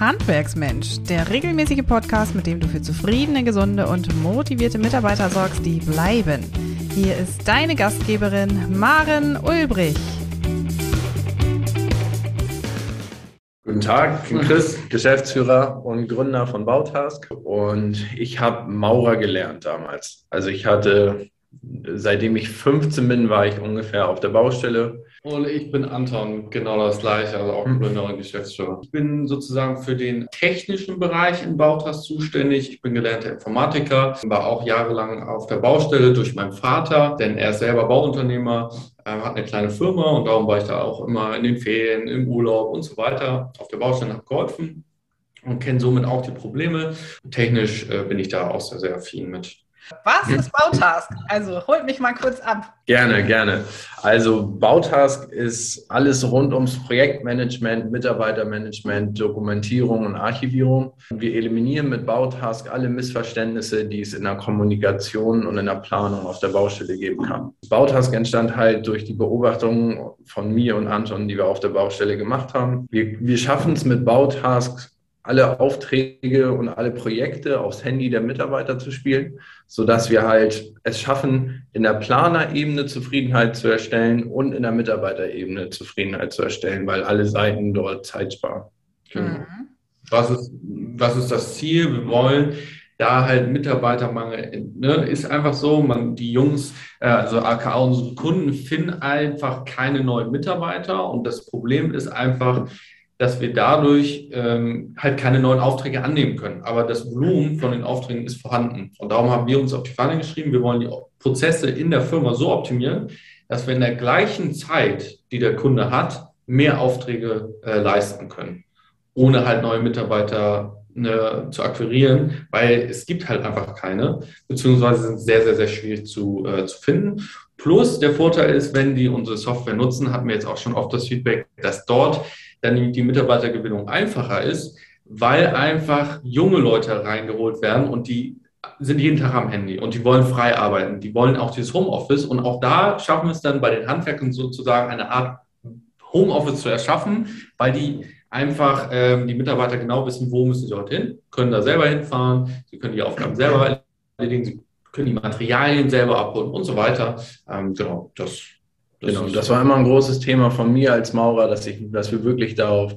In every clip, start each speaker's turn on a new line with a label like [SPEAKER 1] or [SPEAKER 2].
[SPEAKER 1] Handwerksmensch, der regelmäßige Podcast, mit dem du für zufriedene, gesunde und motivierte Mitarbeiter sorgst, die bleiben. Hier ist deine Gastgeberin Maren Ulbrich.
[SPEAKER 2] Guten Tag, ich bin Chris, Geschäftsführer und Gründer von Bautask und ich habe Maurer gelernt damals. Also ich hatte, seitdem ich 15 bin, war ich ungefähr auf der Baustelle
[SPEAKER 3] und ich bin Anton, genau das gleiche, also auch Gründer und Geschäftsführer. Ich bin sozusagen für den technischen Bereich in Bautas zuständig. Ich bin gelernter Informatiker, war auch jahrelang auf der Baustelle durch meinen Vater, denn er ist selber Bauunternehmer, hat eine kleine Firma und darum war ich da auch immer in den Ferien, im Urlaub und so weiter auf der Baustelle, habe geholfen und kenne somit auch die Probleme. Technisch äh, bin ich da auch sehr, sehr affin mit.
[SPEAKER 1] Was ist Bautask? Also holt mich mal kurz ab.
[SPEAKER 2] Gerne, gerne. Also Bautask ist alles rund ums Projektmanagement, Mitarbeitermanagement, Dokumentierung und Archivierung. Wir eliminieren mit Bautask alle Missverständnisse, die es in der Kommunikation und in der Planung auf der Baustelle geben kann. Bautask entstand halt durch die Beobachtungen von mir und Anton, die wir auf der Baustelle gemacht haben. Wir, wir schaffen es mit Bautask alle Aufträge und alle Projekte aufs Handy der Mitarbeiter zu spielen, so dass wir halt es schaffen, in der Planerebene Zufriedenheit zu erstellen und in der Mitarbeiterebene Zufriedenheit zu erstellen, weil alle Seiten dort Zeit sparen.
[SPEAKER 3] Genau. Mhm. Was ist, was ist das Ziel? Wir wollen da halt Mitarbeitermangel, ne, ist einfach so, man, die Jungs, äh, also AKA unsere Kunden finden einfach keine neuen Mitarbeiter und das Problem ist einfach, dass wir dadurch ähm, halt keine neuen Aufträge annehmen können. Aber das Volumen von den Aufträgen ist vorhanden. Und darum haben wir uns auf die Fahne geschrieben, wir wollen die Prozesse in der Firma so optimieren, dass wir in der gleichen Zeit, die der Kunde hat, mehr Aufträge äh, leisten können, ohne halt neue Mitarbeiter ne, zu akquirieren, weil es gibt halt einfach keine, beziehungsweise sind sehr, sehr, sehr schwierig zu, äh, zu finden. Plus der Vorteil ist, wenn die unsere Software nutzen, hatten wir jetzt auch schon oft das Feedback, dass dort dann die Mitarbeitergewinnung einfacher ist, weil einfach junge Leute reingeholt werden und die sind jeden Tag am Handy und die wollen frei arbeiten. Die wollen auch dieses Homeoffice und auch da schaffen wir es dann bei den Handwerkern sozusagen eine Art Homeoffice zu erschaffen, weil die einfach ähm, die Mitarbeiter genau wissen, wo müssen sie dorthin, können da selber hinfahren, sie können die Aufgaben selber erledigen, sie können die Materialien selber abholen und so weiter. Ähm, genau, das
[SPEAKER 2] das genau, das war immer ein großes Thema von mir als Maurer, dass, ich, dass wir wirklich darauf,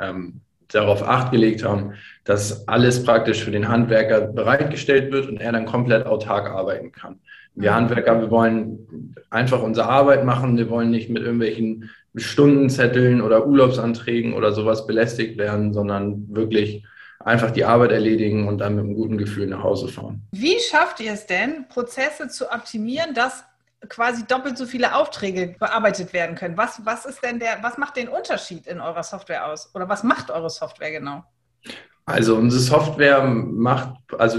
[SPEAKER 2] ähm, darauf Acht gelegt haben, dass alles praktisch für den Handwerker bereitgestellt wird und er dann komplett autark arbeiten kann. Wir mhm. Handwerker, wir wollen einfach unsere Arbeit machen, wir wollen nicht mit irgendwelchen Stundenzetteln oder Urlaubsanträgen oder sowas belästigt werden, sondern wirklich einfach die Arbeit erledigen und dann mit einem guten Gefühl nach Hause fahren.
[SPEAKER 1] Wie schafft ihr es denn, Prozesse zu optimieren, dass quasi doppelt so viele Aufträge bearbeitet werden können. Was, was ist denn der, was macht den Unterschied in eurer Software aus? Oder was macht eure Software genau?
[SPEAKER 2] Also unsere Software macht, also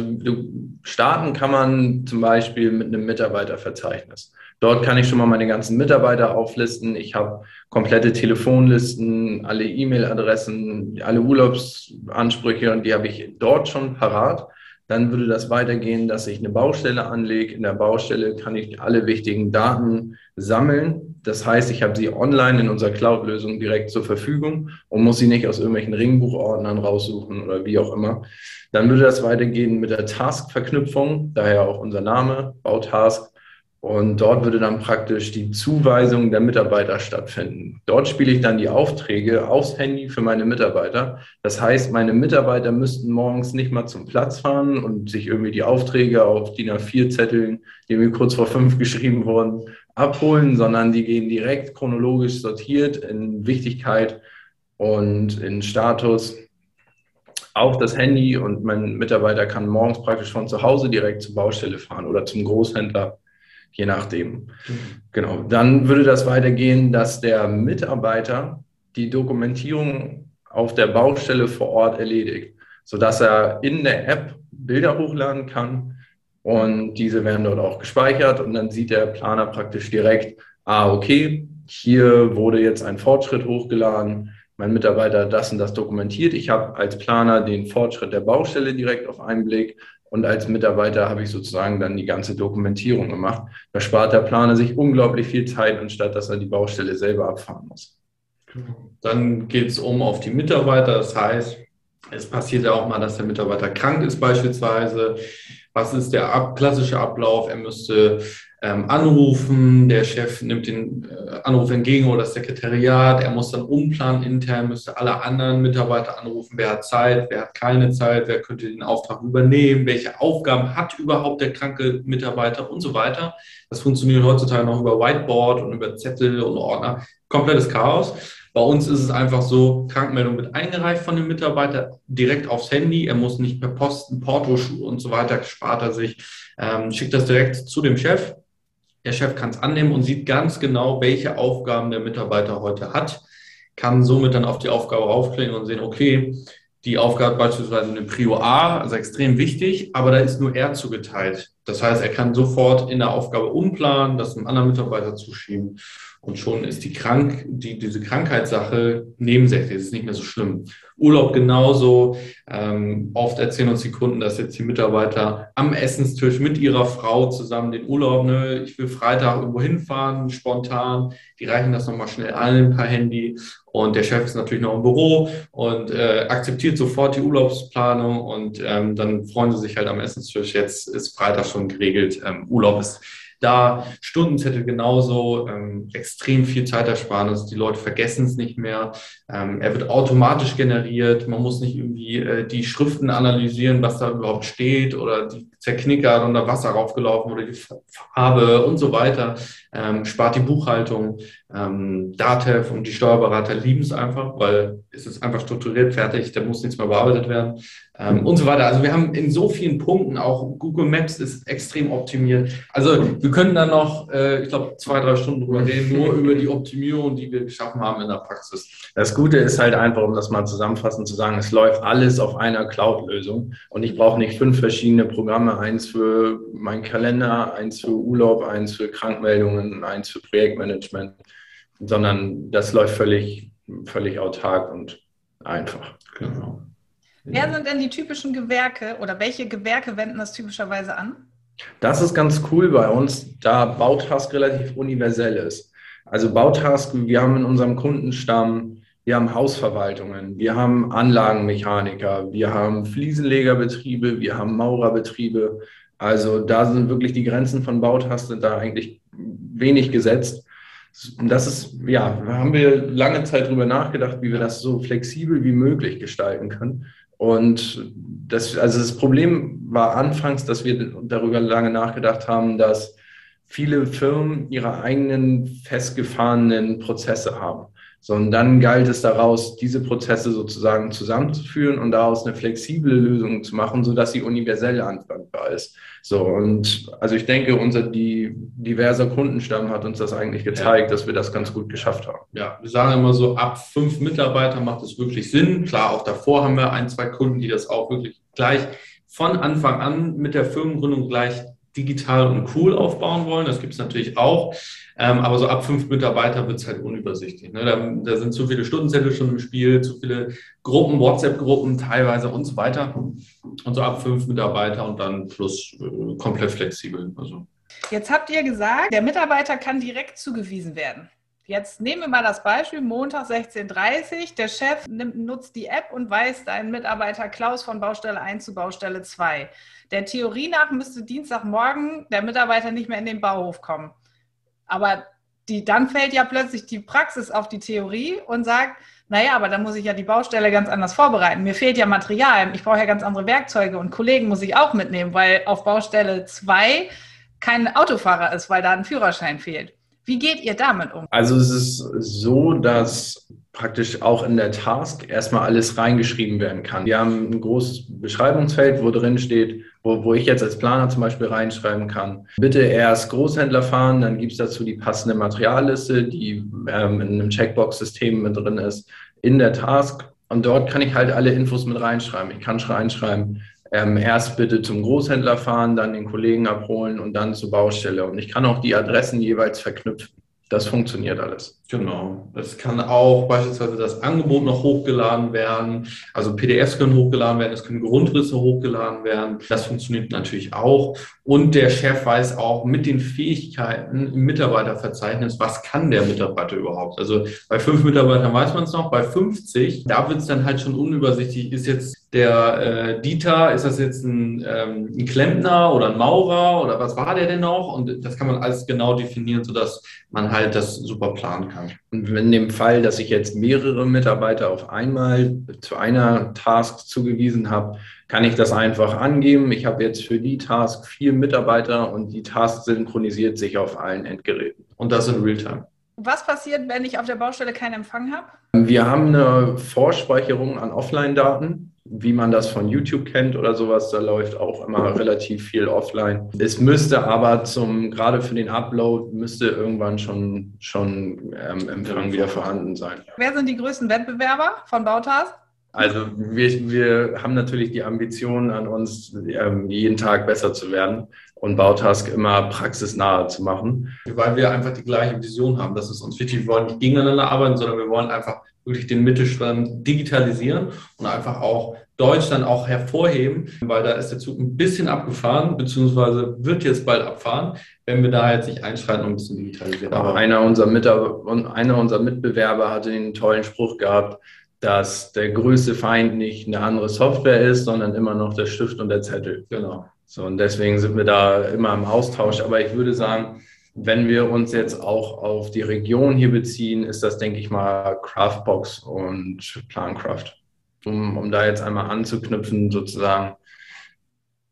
[SPEAKER 2] starten kann man zum Beispiel mit einem Mitarbeiterverzeichnis. Dort kann ich schon mal meine ganzen Mitarbeiter auflisten. Ich habe komplette Telefonlisten, alle E-Mail-Adressen, alle Urlaubsansprüche und die habe ich dort schon parat. Dann würde das weitergehen, dass ich eine Baustelle anlege. In der Baustelle kann ich alle wichtigen Daten sammeln. Das heißt, ich habe sie online in unserer Cloud-Lösung direkt zur Verfügung und muss sie nicht aus irgendwelchen Ringbuchordnern raussuchen oder wie auch immer. Dann würde das weitergehen mit der Task-Verknüpfung, daher auch unser Name, Bautask. Und dort würde dann praktisch die Zuweisung der Mitarbeiter stattfinden. Dort spiele ich dann die Aufträge aufs Handy für meine Mitarbeiter. Das heißt, meine Mitarbeiter müssten morgens nicht mal zum Platz fahren und sich irgendwie die Aufträge auf DIN A4-Zetteln, die mir kurz vor fünf geschrieben wurden, abholen, sondern die gehen direkt chronologisch sortiert in Wichtigkeit und in Status auf das Handy und mein Mitarbeiter kann morgens praktisch von zu Hause direkt zur Baustelle fahren oder zum Großhändler je nachdem. Genau. Dann würde das weitergehen, dass der Mitarbeiter die Dokumentierung auf der Baustelle vor Ort erledigt, sodass er in der App Bilder hochladen kann und diese werden dort auch gespeichert und dann sieht der Planer praktisch direkt, ah, okay, hier wurde jetzt ein Fortschritt hochgeladen, mein Mitarbeiter das und das dokumentiert. Ich habe als Planer den Fortschritt der Baustelle direkt auf einen Blick und als Mitarbeiter habe ich sozusagen dann die ganze Dokumentierung gemacht. Da spart der Planer sich unglaublich viel Zeit, anstatt dass er die Baustelle selber abfahren muss.
[SPEAKER 3] Dann geht es um auf die Mitarbeiter. Das heißt, Es passiert ja auch mal, dass der Mitarbeiter krank ist beispielsweise. Was ist der ab, klassische Ablauf? Er müsste ähm, anrufen, der Chef nimmt den äh, Anruf entgegen oder das Sekretariat, er muss dann umplanen intern, müsste alle anderen Mitarbeiter anrufen, wer hat Zeit, wer hat keine Zeit, wer könnte den Auftrag übernehmen, welche Aufgaben hat überhaupt der kranke Mitarbeiter und so weiter. Das funktioniert heutzutage noch über Whiteboard und über Zettel und Ordner. Komplettes Chaos. Bei uns ist es einfach so, Krankmeldung wird eingereicht von dem Mitarbeiter direkt aufs Handy. Er muss nicht per Posten, Porto und so weiter, spart er sich, ähm, schickt das direkt zu dem Chef. Der Chef kann es annehmen und sieht ganz genau, welche Aufgaben der Mitarbeiter heute hat, kann somit dann auf die Aufgabe raufklicken und sehen, okay, die Aufgabe beispielsweise eine Prio A, also extrem wichtig, aber da ist nur er zugeteilt. Das heißt, er kann sofort in der Aufgabe umplanen, das einem anderen Mitarbeiter zuschieben und schon ist die krank, die, diese Krankheitssache nebensächlich, es ist nicht mehr so schlimm. Urlaub genauso. Ähm, oft erzählen uns die Kunden, dass jetzt die Mitarbeiter am Essenstisch mit ihrer Frau zusammen den Urlaub, ne, ich will Freitag irgendwo hinfahren, spontan. Die reichen das nochmal schnell allen per Handy. Und der Chef ist natürlich noch im Büro und äh, akzeptiert sofort die Urlaubsplanung und ähm, dann freuen sie sich halt am Essenstisch. Jetzt ist Freitag schon geregelt. Ähm, Urlaub ist da Stundenzettel genauso, ähm, extrem viel Zeitersparnis. Die Leute vergessen es nicht mehr. Ähm, er wird automatisch generiert. Man muss nicht irgendwie äh, die Schriften analysieren, was da überhaupt steht oder die zerknickert und da Wasser raufgelaufen oder die Farbe und so weiter. Ähm, spart die Buchhaltung. Ähm, Datev und die Steuerberater lieben es einfach, weil es ist einfach strukturiert, fertig, da muss nichts mehr bearbeitet werden ähm, und so weiter. Also wir haben in so vielen Punkten auch Google Maps ist extrem optimiert. Also wir können da noch, äh, ich glaube, zwei, drei Stunden drüber reden, nur über die Optimierung, die wir geschaffen haben in der Praxis.
[SPEAKER 2] Das Gute ist halt einfach, um das mal zusammenfassend zu sagen, es läuft alles auf einer Cloud-Lösung und ich brauche nicht fünf verschiedene Programme, eins für meinen Kalender, eins für Urlaub, eins für Krankmeldungen, eins für Projektmanagement sondern das läuft völlig, völlig autark und einfach. Genau.
[SPEAKER 1] Wer sind denn die typischen Gewerke oder welche Gewerke wenden das typischerweise an?
[SPEAKER 2] Das ist ganz cool bei uns, da Bautask relativ universell ist. Also Bautask, wir haben in unserem Kundenstamm, wir haben Hausverwaltungen, wir haben Anlagenmechaniker, wir haben Fliesenlegerbetriebe, wir haben Maurerbetriebe. Also da sind wirklich die Grenzen von Bautask sind da eigentlich wenig gesetzt. Das ist, ja, haben wir lange Zeit darüber nachgedacht, wie wir das so flexibel wie möglich gestalten können. Und das, also das Problem war anfangs, dass wir darüber lange nachgedacht haben, dass viele Firmen ihre eigenen festgefahrenen Prozesse haben. So, und dann galt es daraus, diese Prozesse sozusagen zusammenzuführen und daraus eine flexible Lösung zu machen, sodass sie universell anwendbar ist. So, und also ich denke, unser die, diverser Kundenstamm hat uns das eigentlich gezeigt, ja. dass wir das ganz gut geschafft haben.
[SPEAKER 3] Ja, wir sagen immer so, ab fünf Mitarbeiter macht es wirklich Sinn. Klar, auch davor haben wir ein, zwei Kunden, die das auch wirklich gleich von Anfang an mit der Firmengründung gleich digital und cool aufbauen wollen. Das gibt es natürlich auch. Ähm, aber so ab fünf Mitarbeiter wird es halt unübersichtlich. Ne? Da, da, sind zu viele Stundenzettel schon im Spiel, zu viele Gruppen, WhatsApp-Gruppen teilweise und so weiter. Und so ab fünf Mitarbeiter und dann plus äh, komplett flexibel. Also.
[SPEAKER 1] Jetzt habt ihr gesagt, der Mitarbeiter kann direkt zugewiesen werden. Jetzt nehmen wir mal das Beispiel, Montag 16.30 Uhr, der Chef nimmt, nutzt die App und weist einen Mitarbeiter Klaus von Baustelle 1 zu Baustelle 2. Der Theorie nach müsste Dienstagmorgen der Mitarbeiter nicht mehr in den Bauhof kommen. Aber die, dann fällt ja plötzlich die Praxis auf die Theorie und sagt, naja, aber dann muss ich ja die Baustelle ganz anders vorbereiten. Mir fehlt ja Material, ich brauche ja ganz andere Werkzeuge und Kollegen muss ich auch mitnehmen, weil auf Baustelle 2 kein Autofahrer ist, weil da ein Führerschein fehlt. Wie geht ihr damit um?
[SPEAKER 2] Also es ist so, dass praktisch auch in der Task erstmal alles reingeschrieben werden kann. Wir haben ein großes Beschreibungsfeld, wo drin steht, wo, wo ich jetzt als Planer zum Beispiel reinschreiben kann, bitte erst Großhändler fahren, dann gibt es dazu die passende Materialliste, die ähm, in einem Checkbox-System mit drin ist, in der Task. Und dort kann ich halt alle Infos mit reinschreiben. Ich kann reinschreiben, ähm, erst bitte zum Großhändler fahren, dann den Kollegen abholen und dann zur Baustelle. Und ich kann auch die Adressen jeweils verknüpfen. Das funktioniert alles.
[SPEAKER 3] Genau. Es kann auch beispielsweise das Angebot noch hochgeladen werden. Also PDFs können hochgeladen werden, es können Grundrisse hochgeladen werden. Das funktioniert natürlich auch. Und der Chef weiß auch mit den Fähigkeiten im Mitarbeiterverzeichnis, was kann der Mitarbeiter überhaupt. Also bei fünf Mitarbeitern weiß man es noch, bei 50, da wird es dann halt schon unübersichtlich. Ist jetzt der äh, Dieter, ist das jetzt ein, ähm, ein Klempner oder ein Maurer oder was war der denn noch? Und das kann man alles genau definieren, sodass man halt das super planen kann.
[SPEAKER 2] Und in dem Fall, dass ich jetzt mehrere Mitarbeiter auf einmal zu einer Task zugewiesen habe, kann ich das einfach angeben. Ich habe jetzt für die Task vier Mitarbeiter und die Task synchronisiert sich auf allen Endgeräten.
[SPEAKER 3] Und das in Realtime.
[SPEAKER 1] Was passiert, wenn ich auf der Baustelle keinen Empfang habe?
[SPEAKER 2] Wir haben eine Vorspeicherung an Offline-Daten wie man das von YouTube kennt oder sowas, da läuft auch immer relativ viel offline. Es müsste aber zum, gerade für den Upload, müsste irgendwann schon, schon ähm, Empfang wieder vorhanden sein.
[SPEAKER 1] Wer sind die größten Wettbewerber von Bautas?
[SPEAKER 2] Also wir, wir haben natürlich die Ambition an uns, ähm, jeden Tag besser zu werden und Bautask immer praxisnahe zu machen.
[SPEAKER 3] Weil wir einfach die gleiche Vision haben. Das ist uns wichtig. Wir wollen nicht gegeneinander arbeiten, sondern wir wollen einfach wirklich den Mittelstand digitalisieren und einfach auch Deutschland auch hervorheben, weil da ist der Zug ein bisschen abgefahren, beziehungsweise wird jetzt bald abfahren, wenn wir da jetzt nicht einschreiten und ein bisschen digitalisieren.
[SPEAKER 2] Aber einer unserer, einer unserer Mitbewerber hatte den tollen Spruch gehabt, dass der größte Feind nicht eine andere Software ist, sondern immer noch der Stift und der Zettel. Genau. So, und deswegen sind wir da immer im Austausch. Aber ich würde sagen, wenn wir uns jetzt auch auf die Region hier beziehen, ist das, denke ich mal, Craftbox und Plancraft um, um da jetzt einmal anzuknüpfen, sozusagen,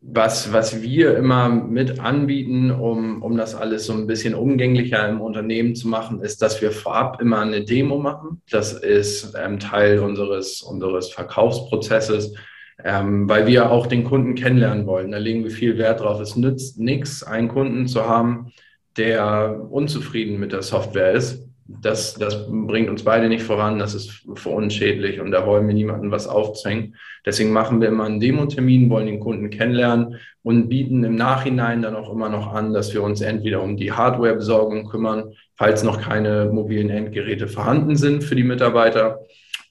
[SPEAKER 2] was, was wir immer mit anbieten, um, um das alles so ein bisschen umgänglicher im Unternehmen zu machen, ist, dass wir vorab immer eine Demo machen. Das ist ähm, Teil unseres, unseres Verkaufsprozesses, ähm, weil wir auch den Kunden kennenlernen wollen. Da legen wir viel Wert drauf. Es nützt nichts, einen Kunden zu haben, der unzufrieden mit der Software ist, das, das bringt uns beide nicht voran, das ist für uns schädlich und da wollen wir niemandem was aufzwängen. Deswegen machen wir immer einen Demotermin, wollen den Kunden kennenlernen und bieten im Nachhinein dann auch immer noch an, dass wir uns entweder um die Hardwarebesorgung kümmern, falls noch keine mobilen Endgeräte vorhanden sind für die Mitarbeiter.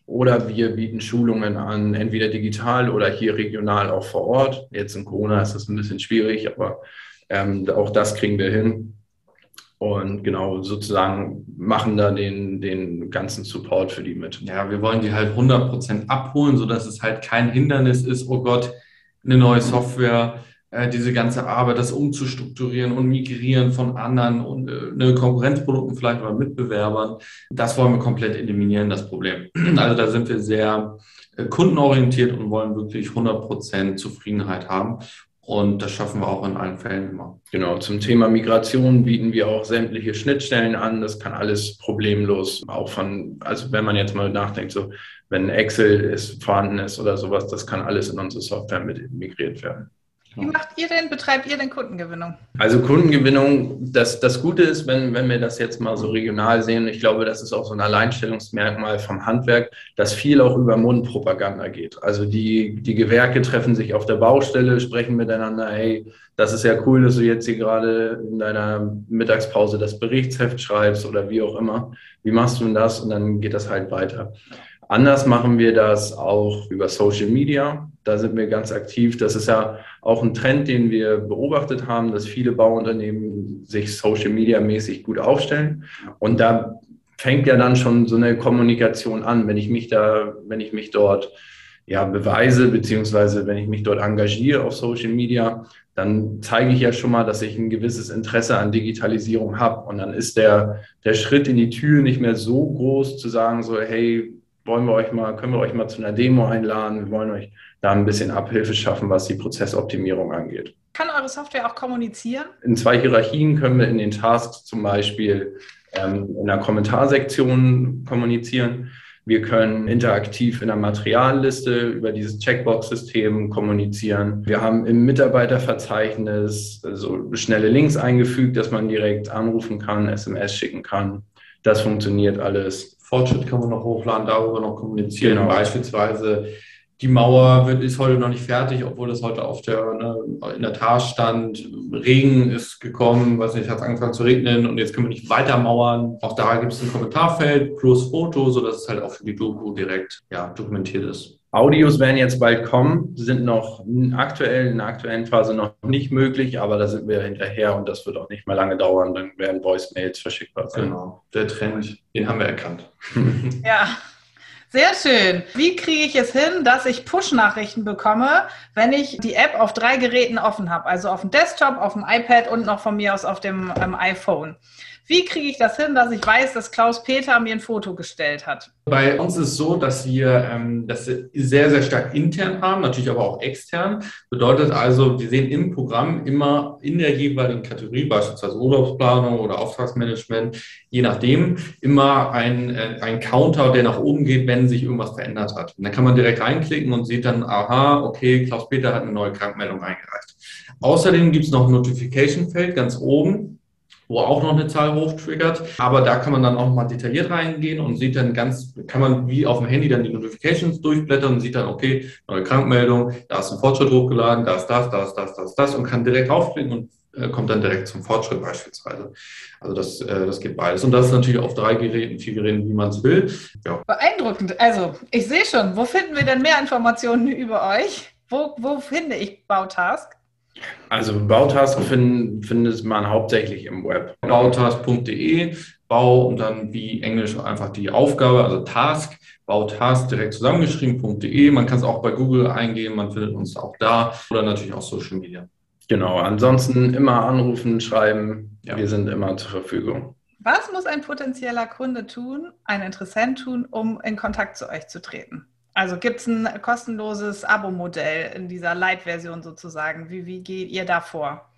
[SPEAKER 2] Oder wir bieten Schulungen an, entweder digital oder hier regional auch vor Ort. Jetzt in Corona ist das ein bisschen schwierig, aber ähm, auch das kriegen wir hin. Und genau, sozusagen machen da den, den ganzen Support für die mit.
[SPEAKER 3] Ja, wir wollen die halt 100% abholen, sodass es halt kein Hindernis ist, oh Gott, eine neue Software, äh, diese ganze Arbeit, das umzustrukturieren und migrieren von anderen und äh, ne, Konkurrenzprodukten vielleicht oder Mitbewerbern. Das wollen wir komplett eliminieren, das Problem. Also da sind wir sehr äh, kundenorientiert und wollen wirklich 100% Zufriedenheit haben. Und das schaffen wir auch in allen Fällen immer.
[SPEAKER 2] Genau, zum Thema Migration bieten wir auch sämtliche Schnittstellen an. Das kann alles problemlos, auch von, also wenn man jetzt mal nachdenkt, so wenn Excel ist, vorhanden ist oder sowas, das kann alles in unsere Software mit migriert werden.
[SPEAKER 1] Wie macht ihr denn, betreibt ihr denn Kundengewinnung?
[SPEAKER 2] Also Kundengewinnung, das, das Gute ist, wenn, wenn wir das jetzt mal so regional sehen, ich glaube, das ist auch so ein Alleinstellungsmerkmal vom Handwerk, dass viel auch über Mundpropaganda geht. Also die, die Gewerke treffen sich auf der Baustelle, sprechen miteinander, hey, das ist ja cool, dass du jetzt hier gerade in deiner Mittagspause das Berichtsheft schreibst oder wie auch immer. Wie machst du denn das? Und dann geht das halt weiter. Anders machen wir das auch über Social Media. Da sind wir ganz aktiv. Das ist ja auch ein Trend, den wir beobachtet haben, dass viele Bauunternehmen sich Social Media mäßig gut aufstellen. Und da fängt ja dann schon so eine Kommunikation an, wenn ich mich da, wenn ich mich dort ja, beweise, beziehungsweise wenn ich mich dort engagiere auf Social Media, dann zeige ich ja schon mal, dass ich ein gewisses Interesse an Digitalisierung habe. Und dann ist der, der Schritt in die Tür nicht mehr so groß zu sagen, so, hey, wollen wir euch mal, können wir euch mal zu einer Demo einladen. Wir wollen euch da ein bisschen Abhilfe schaffen, was die Prozessoptimierung angeht.
[SPEAKER 1] Kann eure Software auch kommunizieren?
[SPEAKER 2] In zwei Hierarchien können wir in den Tasks zum Beispiel ähm, in der Kommentarsektion kommunizieren. Wir können interaktiv in der Materialliste über dieses Checkbox-System kommunizieren. Wir haben im Mitarbeiterverzeichnis so schnelle Links eingefügt, dass man direkt anrufen kann, SMS schicken kann. Das funktioniert alles.
[SPEAKER 3] Fortschritt kann man noch hochladen, darüber noch kommunizieren. Genau. Beispielsweise die Mauer wird, ist heute noch nicht fertig, obwohl das heute auf der, ne, in der Tat stand. Regen ist gekommen, weiß nicht, hat angefangen zu regnen und jetzt können wir nicht weiter mauern. Auch da gibt es ein Kommentarfeld plus Foto, sodass es halt auch für die Doku direkt ja, dokumentiert ist.
[SPEAKER 2] Audios werden jetzt bald kommen, sind noch aktuell in der aktuellen Phase noch nicht möglich, aber da sind wir hinterher und das wird auch nicht mehr lange dauern. Dann werden Voicemails verschickbar
[SPEAKER 3] sein. Genau, der Trend, den haben wir erkannt.
[SPEAKER 1] Ja. Sehr schön. Wie kriege ich es hin, dass ich Push-Nachrichten bekomme, wenn ich die App auf drei Geräten offen habe? Also auf dem Desktop, auf dem iPad und noch von mir aus auf dem ähm, iPhone. Wie kriege ich das hin, dass ich weiß, dass Klaus Peter mir ein Foto gestellt hat?
[SPEAKER 3] Bei uns ist es so, dass wir ähm, das sehr, sehr stark intern haben, natürlich aber auch extern. Bedeutet also, wir sehen im Programm immer in der jeweiligen Kategorie, beispielsweise Urlaubsplanung oder Auftragsmanagement, je nachdem, immer ein, äh, ein Counter, der nach oben geht, wenn sich irgendwas verändert hat. Und dann kann man direkt reinklicken und sieht dann, aha, okay, Klaus Peter hat eine neue Krankmeldung eingereicht. Außerdem gibt es noch ein Notification-Feld ganz oben wo auch noch eine Zahl hochtriggert. Aber da kann man dann auch mal detailliert reingehen und sieht dann ganz, kann man wie auf dem Handy dann die Notifications durchblättern und sieht dann, okay, neue Krankmeldung, da ist ein Fortschritt hochgeladen, da ist das, da ist das, da ist das und kann direkt draufklicken und äh, kommt dann direkt zum Fortschritt beispielsweise. Also das, äh, das geht beides. Und das ist natürlich auf drei Geräten, vier Geräten, wie man es will.
[SPEAKER 1] Ja. Beeindruckend. Also ich sehe schon, wo finden wir denn mehr Informationen über euch? Wo, wo finde ich Bautask?
[SPEAKER 2] Also Bautask find, findet man hauptsächlich im Web.
[SPEAKER 3] Bautask.de, Bau und dann wie Englisch einfach die Aufgabe, also Task, Bautask direkt zusammengeschrieben.de. Man kann es auch bei Google eingeben, man findet uns auch da oder natürlich auch Social Media.
[SPEAKER 2] Genau, ansonsten immer anrufen, schreiben. Ja. Wir sind immer zur Verfügung.
[SPEAKER 1] Was muss ein potenzieller Kunde tun, ein Interessent tun, um in Kontakt zu euch zu treten? Also gibt es ein kostenloses Abo-Modell in dieser Light-Version sozusagen? Wie, wie geht ihr da vor?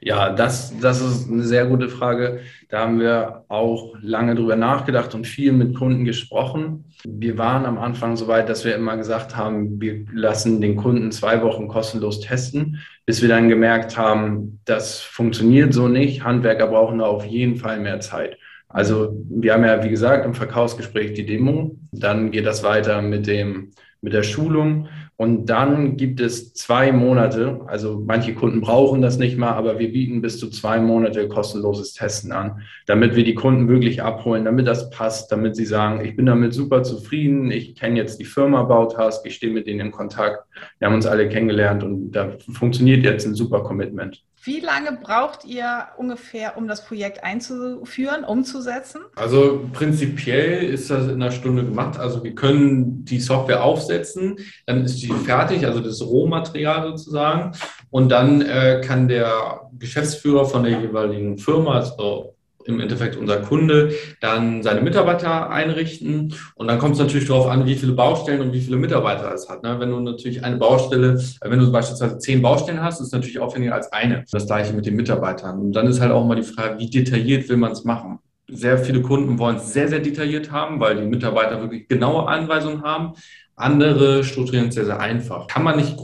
[SPEAKER 2] Ja, das, das ist eine sehr gute Frage. Da haben wir auch lange drüber nachgedacht und viel mit Kunden gesprochen. Wir waren am Anfang so weit, dass wir immer gesagt haben, wir lassen den Kunden zwei Wochen kostenlos testen, bis wir dann gemerkt haben, das funktioniert so nicht. Handwerker brauchen da auf jeden Fall mehr Zeit. Also wir haben ja, wie gesagt, im Verkaufsgespräch die Demo. Dann geht das weiter mit, dem, mit der Schulung. Und dann gibt es zwei Monate, also manche Kunden brauchen das nicht mal, aber wir bieten bis zu zwei Monate kostenloses Testen an, damit wir die Kunden wirklich abholen, damit das passt, damit sie sagen, ich bin damit super zufrieden, ich kenne jetzt die Firma Bautask, ich stehe mit denen in Kontakt, wir haben uns alle kennengelernt und da funktioniert jetzt ein super Commitment.
[SPEAKER 1] Wie lange braucht ihr ungefähr, um das Projekt einzuführen, umzusetzen?
[SPEAKER 3] Also prinzipiell ist das in einer Stunde gemacht. Also wir können die Software aufsetzen, dann ist die fertig, also das Rohmaterial sozusagen. Und dann äh, kann der Geschäftsführer von der jeweiligen Firma, also im Endeffekt unser Kunde, dann seine Mitarbeiter einrichten. Und dann kommt es natürlich darauf an, wie viele Baustellen und wie viele Mitarbeiter es hat. Ne? Wenn du natürlich eine Baustelle, äh, wenn du beispielsweise zehn Baustellen hast, ist es natürlich aufwendiger als eine. Das gleiche mit den Mitarbeitern. Und dann ist halt auch mal die Frage, wie detailliert will man es machen? Sehr viele Kunden wollen es sehr, sehr detailliert haben, weil die Mitarbeiter wirklich genaue Anweisungen haben. Andere strukturieren es sehr, sehr einfach. Kann man nicht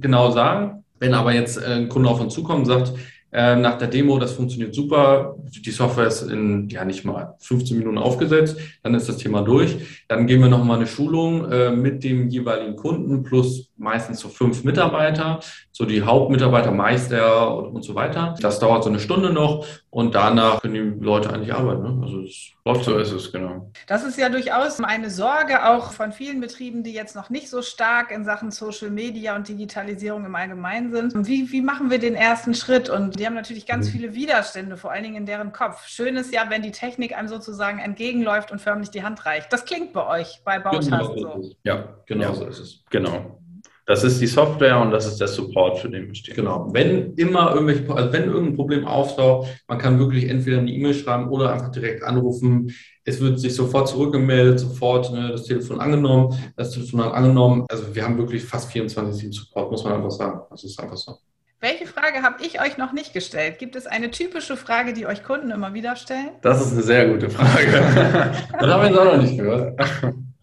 [SPEAKER 3] genau sagen. Wenn aber jetzt ein Kunde auf uns zukommt und sagt, äh, nach der Demo, das funktioniert super. Die Software ist in ja nicht mal 15 Minuten aufgesetzt, dann ist das Thema durch. Dann gehen wir nochmal eine Schulung äh, mit dem jeweiligen Kunden plus meistens so fünf Mitarbeiter, so die Hauptmitarbeiter, Meister und, und so weiter. Das dauert so eine Stunde noch und danach können die Leute eigentlich arbeiten. Ne? Also es läuft so ist es, genau.
[SPEAKER 1] Das ist ja durchaus eine Sorge auch von vielen Betrieben, die jetzt noch nicht so stark in Sachen Social Media und Digitalisierung im Allgemeinen sind. Wie, wie machen wir den ersten Schritt? Und die haben natürlich ganz mhm. viele Widerstände, vor allen Dingen in deren Kopf. Schön ist ja, wenn die Technik einem sozusagen entgegenläuft und förmlich die Hand reicht. Das klingt bei euch, bei Bautasten
[SPEAKER 2] genau. so. Ja, genau ja. so ist es. Genau. Das ist die Software und das ist der Support, für den wir stehen.
[SPEAKER 3] Genau. Wenn immer irgendwelche, also wenn irgendein Problem auftaucht, man kann wirklich entweder eine E-Mail schreiben oder einfach direkt anrufen. Es wird sich sofort zurückgemeldet, sofort ne, das Telefon angenommen, das Telefon angenommen. Also wir haben wirklich fast 24-7 Support, muss man einfach sagen. Das ist einfach so.
[SPEAKER 1] Welche Frage habe ich euch noch nicht gestellt? Gibt es eine typische Frage, die euch Kunden immer wieder stellen?
[SPEAKER 2] Das ist eine sehr gute Frage.
[SPEAKER 3] das haben wir jetzt auch noch nicht gehört.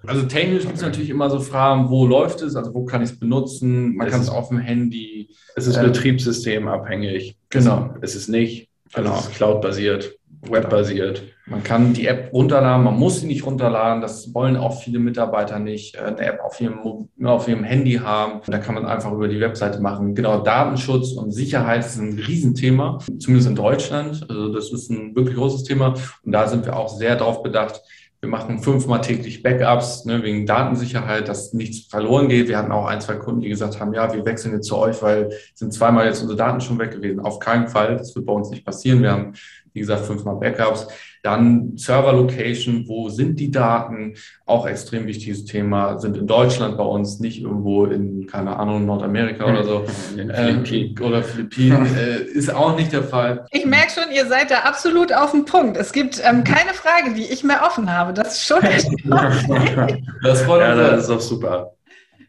[SPEAKER 3] Also technisch gibt es natürlich immer so Fragen, wo läuft es, also wo kann ich es benutzen? Man kann es auf dem Handy.
[SPEAKER 2] Es ist äh, betriebssystemabhängig.
[SPEAKER 3] Genau.
[SPEAKER 2] Es ist nicht. Genau. Es ist cloud-basiert. webbasiert.
[SPEAKER 3] Man kann die App runterladen, man muss sie nicht runterladen. Das wollen auch viele Mitarbeiter nicht. Äh, eine App auf ihrem, auf ihrem Handy haben. Da kann man einfach über die Webseite machen. Genau, Datenschutz und Sicherheit ist ein Riesenthema, zumindest in Deutschland. Also das ist ein wirklich großes Thema. Und da sind wir auch sehr darauf bedacht, wir machen fünfmal täglich Backups ne, wegen Datensicherheit, dass nichts verloren geht. Wir hatten auch ein, zwei Kunden, die gesagt haben, ja, wir wechseln jetzt zu euch, weil sind zweimal jetzt unsere Daten schon weg gewesen. Auf keinen Fall, das wird bei uns nicht passieren. Wir haben wie gesagt, fünfmal Backups. Dann Server-Location, wo sind die Daten? Auch extrem wichtiges Thema. Sind in Deutschland bei uns, nicht irgendwo in, keine Ahnung, Nordamerika oder so. Philippinen. Ähm, oder Philippinen. Äh, ist auch nicht der Fall.
[SPEAKER 1] Ich merke schon, ihr seid da absolut auf dem Punkt. Es gibt ähm, keine Frage, die ich mehr offen habe. Das ist schon echt
[SPEAKER 2] Das freut ja, das ist auch super.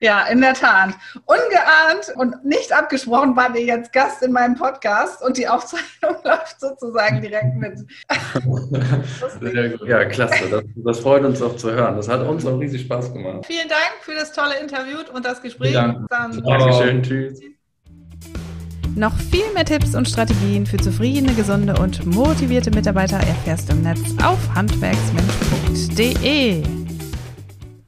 [SPEAKER 1] Ja, in der Tat. Ungeahnt und nicht abgesprochen waren ihr jetzt Gast in meinem Podcast und die Aufzeichnung läuft sozusagen direkt mit.
[SPEAKER 2] ja, klasse. Das, das, freut uns auch zu hören. Das hat uns auch riesig Spaß gemacht.
[SPEAKER 1] Vielen Dank für das tolle Interview und das Gespräch.
[SPEAKER 2] Dann, Dankeschön. Tschüss.
[SPEAKER 1] Noch viel mehr Tipps und Strategien für zufriedene, gesunde und motivierte Mitarbeiter erfährst du im Netz auf handwerksmensch.de.